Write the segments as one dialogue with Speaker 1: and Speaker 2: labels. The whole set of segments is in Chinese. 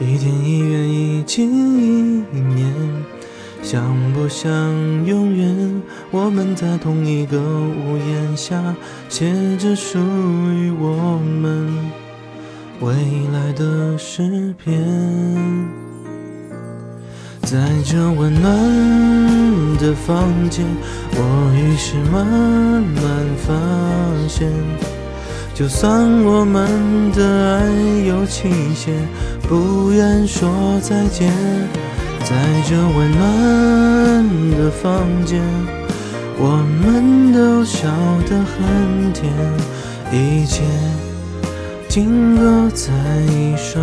Speaker 1: 一天一月一季一年，想不想永远？我们在同一个屋檐下，写着属于我们未来的诗篇。在这温暖的房间，我于是慢慢发现，就算我们的爱有期限，不愿说再见。在这温暖的房间，我们都笑得很甜，一切停格在一瞬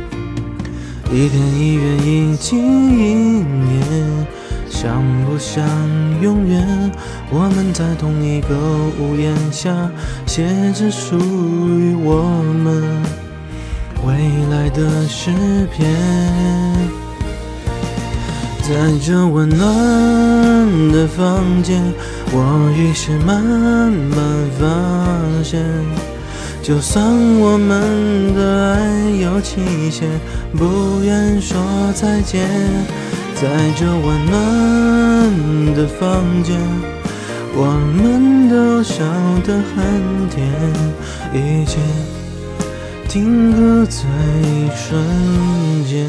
Speaker 1: 一天一月一季一年，想不想永远？我们在同一个屋檐下，写着属于我们未来的诗篇。在这温暖的房间，我于是慢慢发现。就算我们的爱有期限，不愿说再见，在这温暖的房间，我们都笑得很甜，一切定格在一瞬间，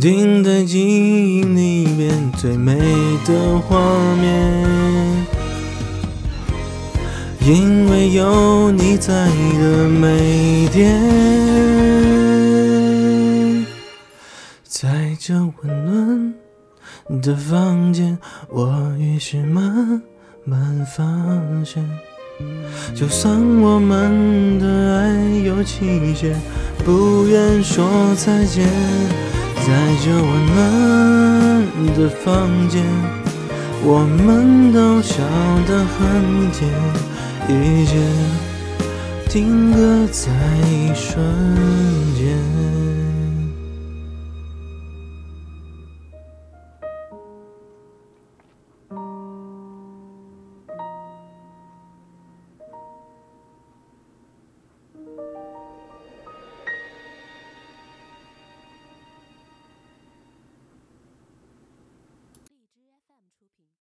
Speaker 1: 定在记忆里面最美的画面。因为有你在的每天，在这温暖的房间，我于是慢慢发现，就算我们的爱有期限，不愿说再见，在这温暖的房间，我们都笑得很甜。一切定格在一瞬间。